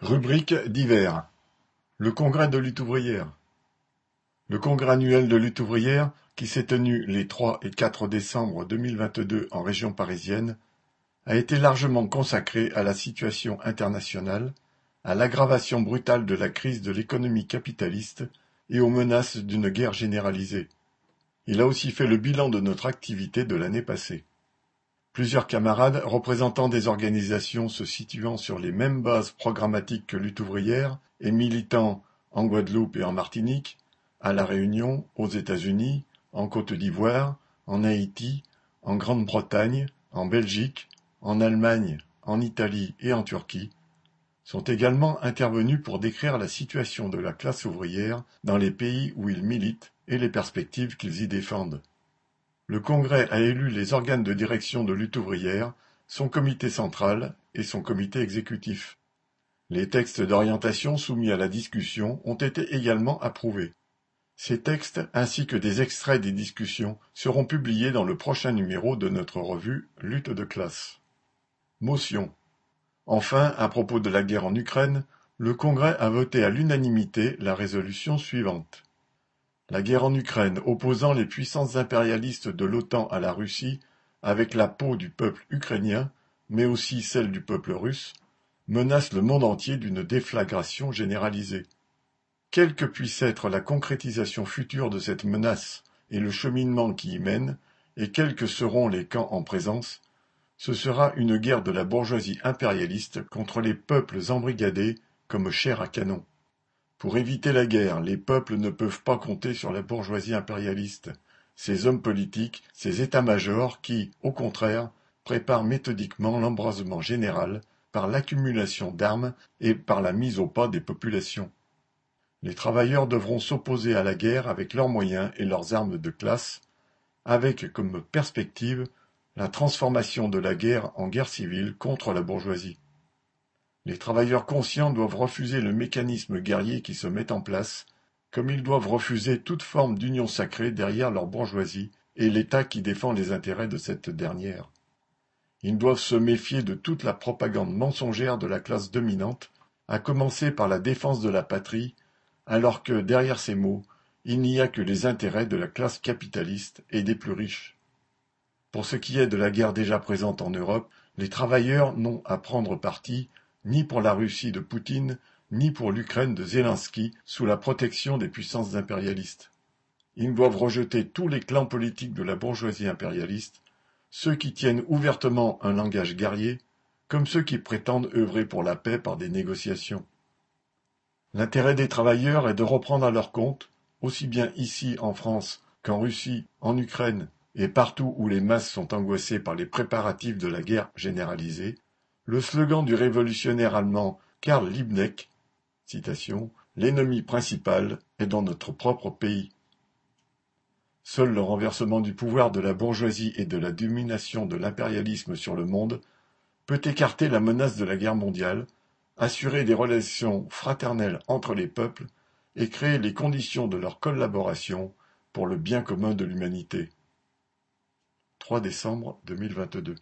Rubrique divers. Le congrès de lutte ouvrière. Le congrès annuel de lutte ouvrière, qui s'est tenu les 3 et 4 décembre 2022 en région parisienne, a été largement consacré à la situation internationale, à l'aggravation brutale de la crise de l'économie capitaliste et aux menaces d'une guerre généralisée. Il a aussi fait le bilan de notre activité de l'année passée. Plusieurs camarades représentant des organisations se situant sur les mêmes bases programmatiques que Lutte ouvrière et militant en Guadeloupe et en Martinique, à La Réunion, aux États-Unis, en Côte d'Ivoire, en Haïti, en Grande-Bretagne, en Belgique, en Allemagne, en Italie et en Turquie, sont également intervenus pour décrire la situation de la classe ouvrière dans les pays où ils militent et les perspectives qu'ils y défendent. Le Congrès a élu les organes de direction de Lutte ouvrière, son comité central et son comité exécutif. Les textes d'orientation soumis à la discussion ont été également approuvés. Ces textes, ainsi que des extraits des discussions, seront publiés dans le prochain numéro de notre revue Lutte de classe. Motion. Enfin, à propos de la guerre en Ukraine, le Congrès a voté à l'unanimité la résolution suivante. La guerre en Ukraine opposant les puissances impérialistes de l'OTAN à la Russie, avec la peau du peuple ukrainien, mais aussi celle du peuple russe, menace le monde entier d'une déflagration généralisée. Quelle que puisse être la concrétisation future de cette menace et le cheminement qui y mène, et quels que seront les camps en présence, ce sera une guerre de la bourgeoisie impérialiste contre les peuples embrigadés comme chair à canon. Pour éviter la guerre, les peuples ne peuvent pas compter sur la bourgeoisie impérialiste, ces hommes politiques, ces états-majors qui, au contraire, préparent méthodiquement l'embrasement général par l'accumulation d'armes et par la mise au pas des populations. Les travailleurs devront s'opposer à la guerre avec leurs moyens et leurs armes de classe, avec comme perspective la transformation de la guerre en guerre civile contre la bourgeoisie. Les travailleurs conscients doivent refuser le mécanisme guerrier qui se met en place, comme ils doivent refuser toute forme d'union sacrée derrière leur bourgeoisie et l'État qui défend les intérêts de cette dernière. Ils doivent se méfier de toute la propagande mensongère de la classe dominante, à commencer par la défense de la patrie, alors que derrière ces mots, il n'y a que les intérêts de la classe capitaliste et des plus riches. Pour ce qui est de la guerre déjà présente en Europe, les travailleurs n'ont à prendre parti ni pour la Russie de Poutine, ni pour l'Ukraine de Zelensky sous la protection des puissances impérialistes. Ils doivent rejeter tous les clans politiques de la bourgeoisie impérialiste, ceux qui tiennent ouvertement un langage guerrier, comme ceux qui prétendent œuvrer pour la paix par des négociations. L'intérêt des travailleurs est de reprendre à leur compte, aussi bien ici en France qu'en Russie, en Ukraine et partout où les masses sont angoissées par les préparatifs de la guerre généralisée, le slogan du révolutionnaire allemand Karl Liebknecht L'ennemi principal est dans notre propre pays. Seul le renversement du pouvoir de la bourgeoisie et de la domination de l'impérialisme sur le monde peut écarter la menace de la guerre mondiale, assurer des relations fraternelles entre les peuples et créer les conditions de leur collaboration pour le bien commun de l'humanité. 3 décembre 2022